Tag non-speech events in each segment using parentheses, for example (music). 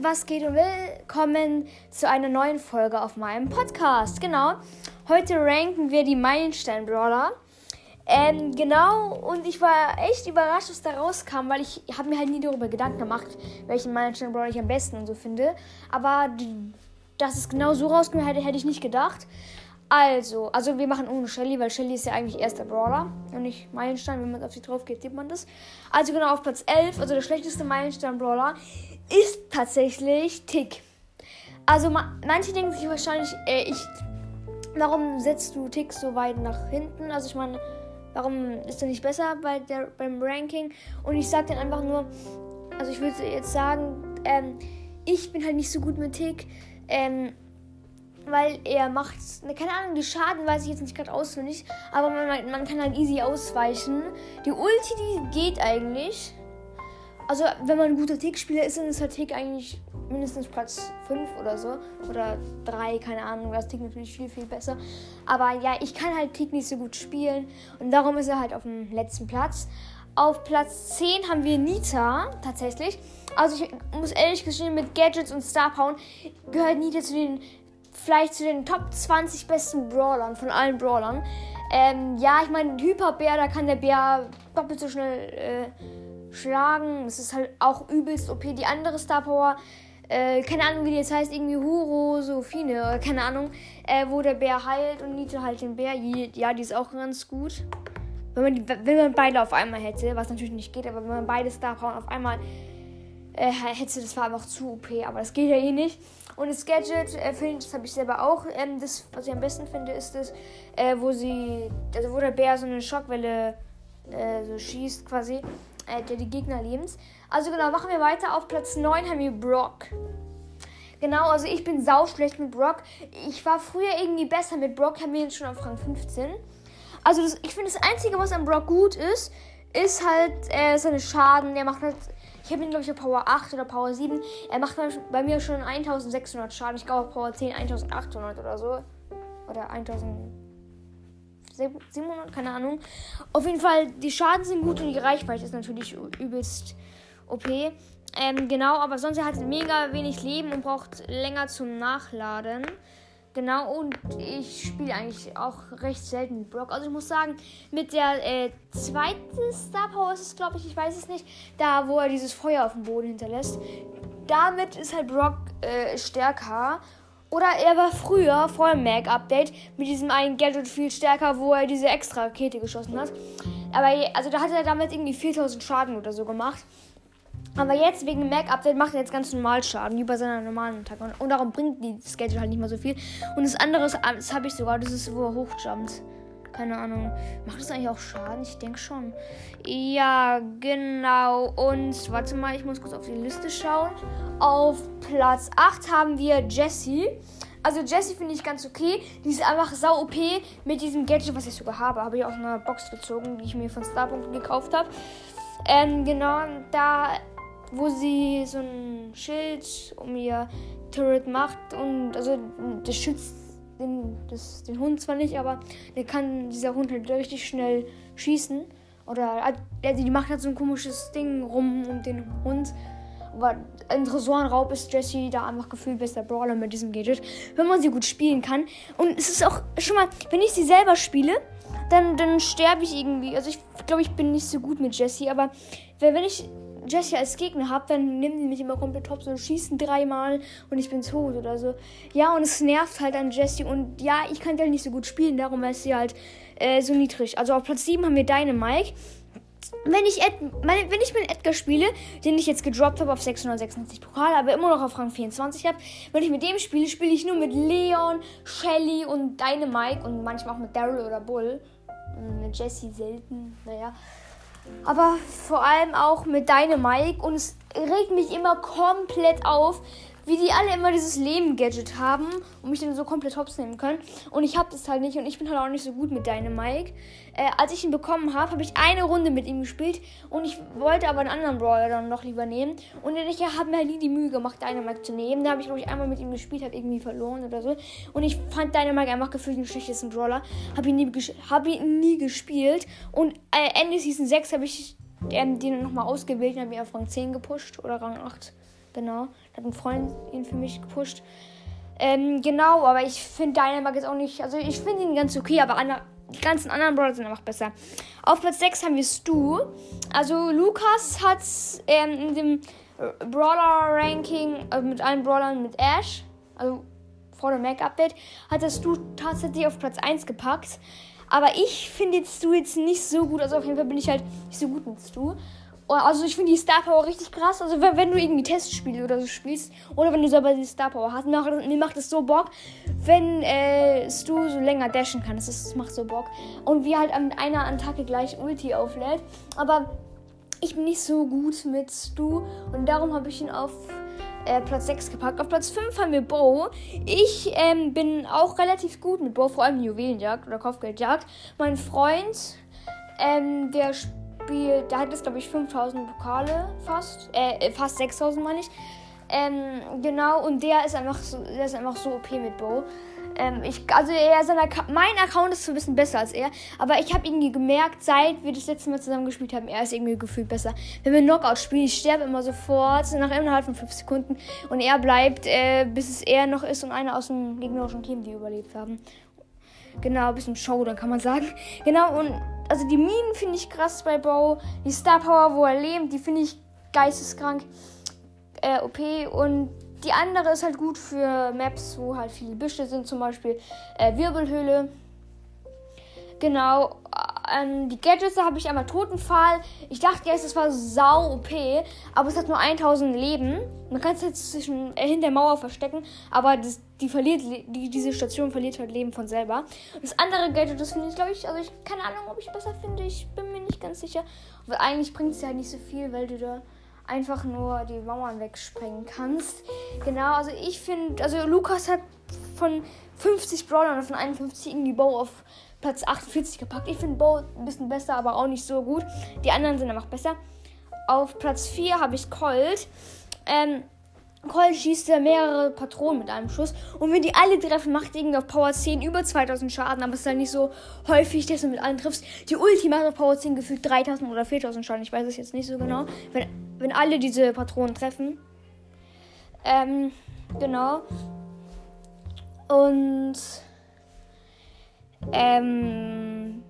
Was geht und willkommen zu einer neuen Folge auf meinem Podcast. Genau, heute ranken wir die Meilenstein-Brawler. Ähm, genau, und ich war echt überrascht, was da rauskam, weil ich habe mir halt nie darüber Gedanken gemacht, welchen Meilenstein-Brawler ich am besten und so finde. Aber dass es genau so rauskommt, hätte, hätte ich nicht gedacht. Also, also wir machen ohne Shelly, weil Shelly ist ja eigentlich erster Brawler und nicht Meilenstein. Wenn man auf sie drauf geht, sieht man das. Also genau auf Platz 11, also der schlechteste Meilenstein-Brawler, ist tatsächlich Tick. Also manche denken sich wahrscheinlich, äh, ich, warum setzt du Tick so weit nach hinten? Also ich meine, warum ist er nicht besser bei der, beim Ranking? Und ich sage dann einfach nur, also ich würde jetzt sagen, ähm, ich bin halt nicht so gut mit Tick. Ähm, weil er macht, ne, keine Ahnung, die Schaden weiß ich jetzt nicht gerade auswendig, aber man, man kann halt easy ausweichen. Die Ulti, die geht eigentlich. Also, wenn man ein guter Tick-Spieler ist, dann ist halt Tick eigentlich mindestens Platz 5 oder so. Oder 3, keine Ahnung. Das Tick natürlich viel, viel besser. Aber ja, ich kann halt Tick nicht so gut spielen. Und darum ist er halt auf dem letzten Platz. Auf Platz 10 haben wir Nita, tatsächlich. Also, ich muss ehrlich gestehen, mit Gadgets und Star Power gehört Nita zu den vielleicht zu den Top 20 besten Brawlern von allen Brawlern. Ähm, ja, ich meine, Hyperbär, da kann der Bär doppelt so schnell äh, schlagen. Das ist halt auch übelst OP. Die andere Star Power, äh, keine Ahnung, wie die jetzt heißt, irgendwie Huro, Sophine, oder keine Ahnung, äh, wo der Bär heilt und Nita halt den Bär. Ja, die ist auch ganz gut. Wenn man, die, wenn man beide auf einmal hätte, was natürlich nicht geht, aber wenn man beide Star Power auf einmal äh, hätte, das war einfach zu OP, aber das geht ja eh nicht. Und das Gadget, äh, finde das habe ich selber auch. Ähm, das, was ich am besten finde, ist das, äh, wo sie, also wo der Bär so eine Schockwelle äh, so schießt quasi, äh, die Gegner lebens. Also genau, machen wir weiter. Auf Platz 9 haben wir Brock. Genau, also ich bin sau schlecht mit Brock. Ich war früher irgendwie besser mit Brock, haben wir ihn schon auf Rang 15. Also das, ich finde das Einzige, was an Brock gut ist, ist halt äh, seine Schaden. Der macht halt ich habe ihn, glaube ich, auf Power 8 oder Power 7. Er macht bei mir schon 1600 Schaden. Ich glaube auf Power 10 1800 oder so. Oder 1700, keine Ahnung. Auf jeden Fall, die Schaden sind gut und die Reichweite ist natürlich übelst OP. Ähm, genau, aber sonst er hat mega wenig Leben und braucht länger zum Nachladen. Genau, und ich spiele eigentlich auch recht selten mit Brock. Also ich muss sagen, mit der äh, zweiten Star Power ist es, glaube ich, ich weiß es nicht, da wo er dieses Feuer auf dem Boden hinterlässt. Damit ist halt Brock äh, stärker. Oder er war früher, vor dem Mag-Update, mit diesem einen Gadget viel stärker, wo er diese extra Rakete geschossen hat. Aber also da hat er damit irgendwie 4000 Schaden oder so gemacht. Aber jetzt wegen dem Mac-Update macht er jetzt ganz normal Schaden, wie bei seiner normalen Attacke. Und, darum bringt die Schedule halt nicht mehr so viel. Und das andere, das habe ich sogar, das ist, wo er hochjumpt. Keine Ahnung. Macht das eigentlich auch Schaden? Ich denke schon. Ja, genau. Und warte mal, ich muss kurz auf die Liste schauen. Auf Platz 8 haben wir Jessie. Also Jessie finde ich ganz okay. Die ist einfach sau OP mit diesem Gadget, was ich sogar habe. Habe ich aus einer Box gezogen, die ich mir von Starpunkt gekauft habe. Ähm, genau, da wo sie so ein Schild um ihr Turret macht und also das schützt den, das, den Hund zwar nicht, aber der kann dieser Hund halt richtig schnell schießen. Oder also die macht halt so ein komisches Ding rum um den Hund. Aber ein Tresorenraub ist Jessie da einfach gefühlt bester Brawler mit diesem Gadget, wenn man sie gut spielen kann. Und es ist auch schon mal, wenn ich sie selber spiele, dann, dann sterbe ich irgendwie. Also ich glaube, ich bin nicht so gut mit Jessie, aber wenn ich Jesse als Gegner habe, dann nehmen die mich immer komplett top und schießen dreimal und ich bin tot oder so. Ja, und es nervt halt an Jesse und ja, ich kann halt nicht so gut spielen, darum ist sie halt äh, so niedrig. Also auf Platz 7 haben wir deine Mike. Wenn ich, Ed, meine, wenn ich mit Edgar spiele, den ich jetzt gedroppt habe auf 666 Pokal, aber immer noch auf Rang 24 habe, wenn ich mit dem spiele, spiele ich nur mit Leon, Shelly und Dynamike und manchmal auch mit Daryl oder Bull. Mit Jesse selten, naja. Aber vor allem auch mit deinem Mike. Und es regt mich immer komplett auf, wie die alle immer dieses Leben-Gadget haben und mich dann so komplett hops nehmen können. Und ich habe das halt nicht und ich bin halt auch nicht so gut mit Dynamike. Äh, als ich ihn bekommen habe, habe ich eine Runde mit ihm gespielt und ich wollte aber einen anderen Brawler dann noch lieber nehmen. Und ich habe mir halt nie die Mühe gemacht, Dynamike zu nehmen. Da habe ich, glaube ich, einmal mit ihm gespielt, habe irgendwie verloren oder so. Und ich fand Dynamike einfach gefühlt den schlechtesten Brawler. Habe ihn, hab ihn nie gespielt. Und äh, Ende Season 6 habe ich ähm, den nochmal ausgewählt und habe ihn auf Rang 10 gepusht oder Rang 8 Genau. Da hat ein Freund ihn für mich gepusht. Ähm, genau, aber ich finde Dynamite jetzt auch nicht. Also ich finde ihn ganz okay, aber andere, die ganzen anderen Brawler sind einfach besser. Auf Platz 6 haben wir Stu. Also Lukas hat ähm, in dem Brawler-Ranking, also mit allen Brawlern mit Ash, also vor dem Mac-Update, hat das Stu tatsächlich auf Platz 1 gepackt. Aber ich finde jetzt Stu jetzt nicht so gut. Also auf jeden Fall bin ich halt nicht so gut mit Stu. Oh, also ich finde die Star Power richtig krass. Also wenn, wenn, du irgendwie Testspiele oder so spielst oder wenn du selber die Star Power hast, macht, mir macht es so Bock, wenn äh, Stu so länger dashen kann. Das, ist, das macht so Bock. Und wie halt mit einer Attacke gleich Ulti auflädt. Aber ich bin nicht so gut mit Stu und darum habe ich ihn auf äh, Platz 6 gepackt. Auf Platz 5 haben wir Bo. Ich ähm, bin auch relativ gut mit Bo, vor allem Juwelenjagd oder Kopfgeldjagd. Mein Freund, ähm, der spielt Spiel, da hat es glaube ich 5000 Pokale fast, äh, fast 6000 meine ich. Ähm, genau, und der ist einfach so, der ist einfach so OP mit Bo. Ähm, ich, also er, sein mein Account ist ein bisschen besser als er, aber ich habe irgendwie gemerkt, seit wir das letzte Mal zusammen gespielt haben, er ist irgendwie gefühlt besser. Wenn wir Knockout spielen, ich sterbe immer sofort, nach innerhalb von 5 Sekunden und er bleibt, äh, bis es er noch ist und einer aus dem gegnerischen Team, die überlebt haben. Genau, ein bisschen Show, dann kann man sagen. Genau, und also die Minen finde ich krass bei Bo. Die Star Power, wo er lebt, die finde ich geisteskrank äh, OP. Und die andere ist halt gut für Maps, wo halt viele Büsche sind, zum Beispiel äh, Wirbelhöhle. Genau, ähm, die Gadgets, habe ich einmal Totenfall. Ich dachte erst, es war sau OP, aber es hat nur 1000 Leben. Man kann es jetzt zwischen, äh, hinter der Mauer verstecken, aber das, die verliert, die, diese Station verliert halt Leben von selber. Das andere Gadget, das finde ich, glaube ich, also ich keine Ahnung, ob ich besser finde. Ich bin mir nicht ganz sicher. Aber eigentlich bringt es ja nicht so viel, weil du da einfach nur die Mauern wegsprengen kannst. Genau, also ich finde, also Lukas hat von 50 Brawlern von 51 irgendwie Bow auf Platz 48 gepackt. Ich finde Bo ein bisschen besser, aber auch nicht so gut. Die anderen sind einfach besser. Auf Platz 4 habe ich Colt. Ähm, Colt schießt ja mehrere Patronen mit einem Schuss. Und wenn die alle treffen, macht irgendwie auf Power 10 über 2000 Schaden. Aber es ist dann nicht so häufig, dass du mit allen triffst. Die Ulti macht auf Power 10 gefühlt 3000 oder 4000 Schaden. Ich weiß es jetzt nicht so genau. Wenn, wenn alle diese Patronen treffen. Ähm, genau. Und ähm,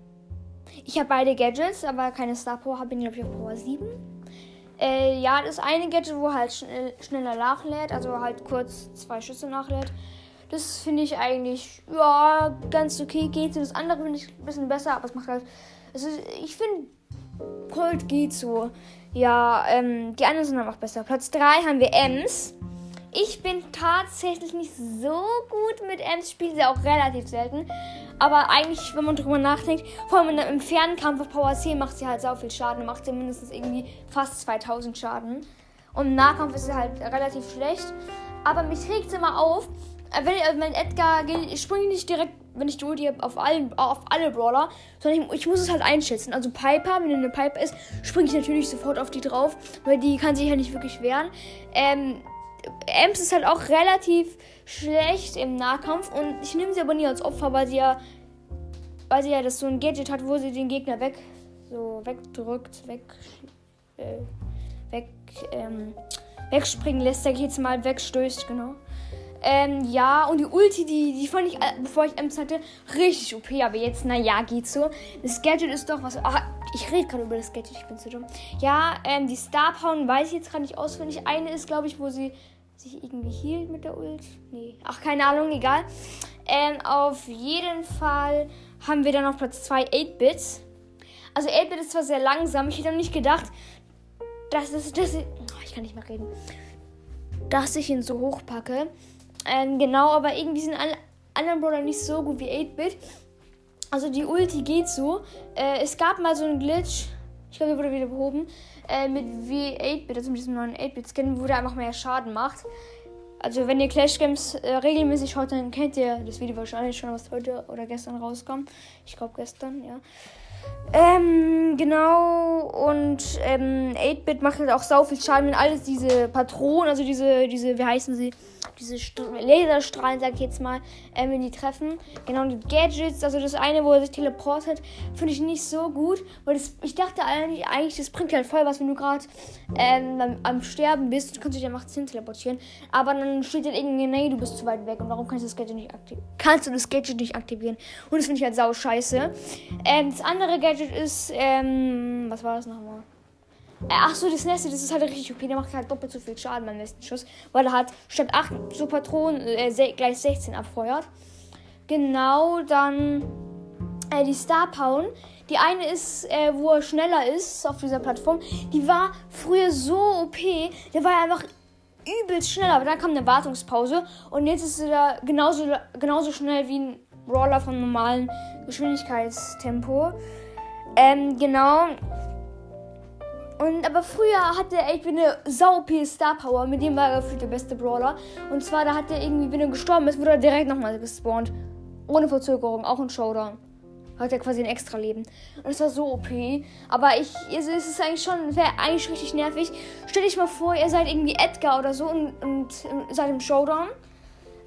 ich habe beide Gadgets, aber keine Star Power. Habe ich, glaube ich, auf Power 7. Äh, ja, das eine Gadget, wo halt schnell, schneller nachlädt, also halt kurz zwei Schüsse nachlädt. Das finde ich eigentlich, ja, ganz okay geht so. Das andere finde ich ein bisschen besser, aber es macht halt. Also ich finde, Cold geht so. Ja, ähm, die anderen sind einfach besser. Platz 3 haben wir Ems. Ich bin tatsächlich nicht so gut mit Ems, spiele sie auch relativ selten. Aber eigentlich, wenn man drüber nachdenkt, vor allem im Fernkampf auf Power 10 macht sie halt so viel Schaden. Macht sie mindestens irgendwie fast 2000 Schaden. Und im Nahkampf ist sie halt relativ schlecht. Aber mich regt es immer auf, äh, wenn, äh, wenn Edgar geht, ich springe nicht direkt, wenn ich die Ulti habe, auf, auf alle Brawler, sondern ich, ich, muss es halt einschätzen. Also Piper, wenn eine Piper ist, springe ich natürlich sofort auf die drauf, weil die kann sich ja nicht wirklich wehren. Ähm, Ems ist halt auch relativ schlecht im Nahkampf und ich nehme sie aber nie als Opfer, weil sie ja, weil sie ja das so ein Gadget hat, wo sie den Gegner weg, so wegdrückt, weg, äh, weg, ähm, wegspringen lässt, sag ich jetzt mal, wegstößt, genau. Ähm, ja, und die Ulti, die, die fand ich, äh, bevor ich Ems hatte, richtig OP, aber jetzt, naja, geht so. Das Gadget ist doch was. Ach, ich rede gerade über das Gadget, ich bin zu dumm. Ja, ähm, die Star Power weiß ich jetzt gerade nicht auswendig. Eine ist, glaube ich, wo sie sich irgendwie hielt mit der Ult. Nee, ach, keine Ahnung, egal. Ähm, auf jeden Fall haben wir dann auf Platz 2 8-Bits. Also 8-Bit ist zwar sehr langsam, ich hätte nicht gedacht, dass es, dass ich, oh, ich kann nicht mehr reden, dass ich ihn so hoch packe. Ähm, genau, aber irgendwie sind alle anderen Brawler nicht so gut wie 8-Bit. Also die Ulti geht so. Äh, es gab mal so einen Glitch, ich glaube, der wurde wieder behoben, äh, mit V8-Bit, also mit diesem neuen 8-Bit-Skin, wo der einfach mehr Schaden macht. Also wenn ihr Clash Games äh, regelmäßig schaut, dann kennt ihr das Video wahrscheinlich schon, was heute oder gestern rauskam. Ich glaube gestern, ja. Ähm, genau. Und ähm, 8-Bit macht halt auch sau viel Schaden, wenn alles diese Patronen, also diese, diese, wie heißen sie? Diese St Laserstrahlen, sag ich jetzt mal, ähm, wenn die treffen. Genau, die Gadgets, also das eine, wo er sich teleportet, finde ich nicht so gut, weil das, ich dachte eigentlich, das bringt halt voll was, wenn du gerade ähm, am, Sterben bist, du kannst dich einfach hin teleportieren, aber dann steht dann irgendwie, nee, du bist zu weit weg und warum kannst du das Gadget nicht aktivieren? Kannst du das Gadget nicht aktivieren? Und das finde ich halt sau scheiße. Ähm, das andere Gadget ist, ähm, was war das nochmal? Äh, ach so, das nächste, das ist halt richtig OP. Der macht halt doppelt so viel Schaden beim nächsten Schuss, weil er hat statt 8 so Patronen äh, gleich 16 abfeuert. Genau, dann äh, die Star Power. Die eine ist, äh, wo er schneller ist auf dieser Plattform. Die war früher so OP. Der war ja einfach übelst schnell, aber dann kam eine Wartungspause und jetzt ist er genauso, genauso schnell wie ein Brawler von normalen Geschwindigkeitstempo. Ähm, genau. Und aber früher hatte er irgendwie eine sau OP Star Power, mit dem war er gefühlt der beste Brawler. Und zwar, da hat er irgendwie, wenn er gestorben ist, wurde er direkt nochmal gespawnt. Ohne Verzögerung, auch ein Showdown. Hat er quasi ein extra Leben. Und das war so OP. Aber ich, es ist eigentlich schon, wäre eigentlich richtig nervig. Stell dich mal vor, ihr seid irgendwie Edgar oder so und, und, und seid im Showdown.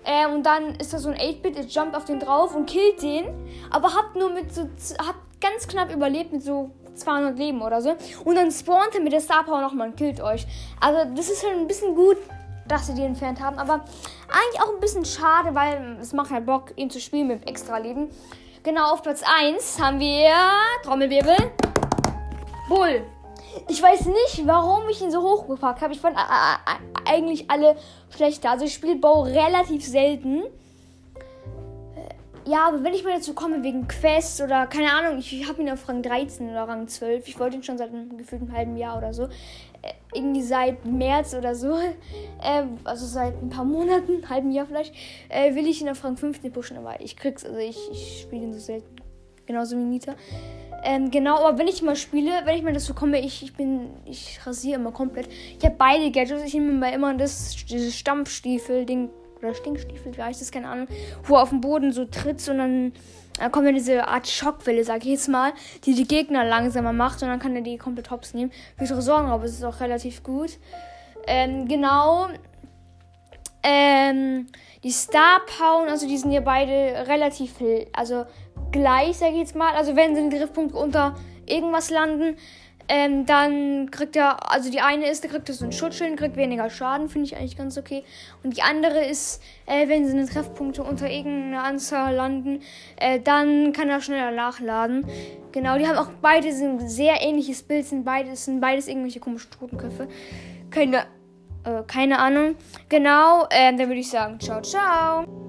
Äh, und dann ist da so ein 8-Bit, ihr jumpt auf den drauf und killt den. Aber habt nur mit so, habt ganz knapp überlebt mit so 200 Leben oder so. Und dann spawnt er mit der Star Power nochmal und killt euch. Also, das ist halt ein bisschen gut, dass sie die entfernt haben. Aber eigentlich auch ein bisschen schade, weil es macht halt Bock, ihn zu spielen mit extra Leben. Genau, auf Platz 1 haben wir Trommelwirbel. Bull. Ich weiß nicht, warum ich ihn so hochgepackt habe. Ich fand äh, äh, eigentlich alle schlechter. Also ich spiele Bow relativ selten. Ja, aber wenn ich mal dazu komme, wegen Quest oder keine Ahnung, ich habe ihn auf Rang 13 oder Rang 12. Ich wollte ihn schon seit einem gefühlten halben Jahr oder so. Äh, irgendwie seit März oder so. (laughs) Äh, also seit ein paar Monaten, (laughs) halben Jahr vielleicht, äh, will ich ihn auf Rang 15 pushen, aber ich krieg's, also ich, ich spiele ihn so selten. Genauso wie Nita. Ähm, genau, aber wenn ich mal spiele, wenn ich mal dazu komme, ich, ich bin, ich rasiere immer komplett. Ich habe beide Gadgets. Ich nehme immer das, dieses Stampfstiefel-Ding oder Stinkstiefel, wie heißt das, keine Ahnung, wo er auf dem Boden so tritt und dann äh, kommt dann diese Art Schockwelle, sag ich jetzt mal, die die Gegner langsamer macht und dann kann er die komplett hops nehmen. Für Tresorenraub ist es auch relativ gut. Ähm, genau. Ähm, die Star Power, also die sind ja beide relativ, also gleich, sag ich jetzt mal. Also wenn sie den Griffpunkt unter irgendwas landen, ähm, dann kriegt er, also die eine ist, da kriegt so ein Schutzschild, kriegt weniger Schaden, finde ich eigentlich ganz okay. Und die andere ist, äh, wenn seine Treffpunkte unter irgendeiner Anzahl landen, äh, dann kann er schneller nachladen. Genau, die haben auch beide ein sehr ähnliches Bild, sind beides, sind beides irgendwelche komischen Totenköpfe. Keine, äh, keine Ahnung. Genau, ähm, dann würde ich sagen, ciao, ciao.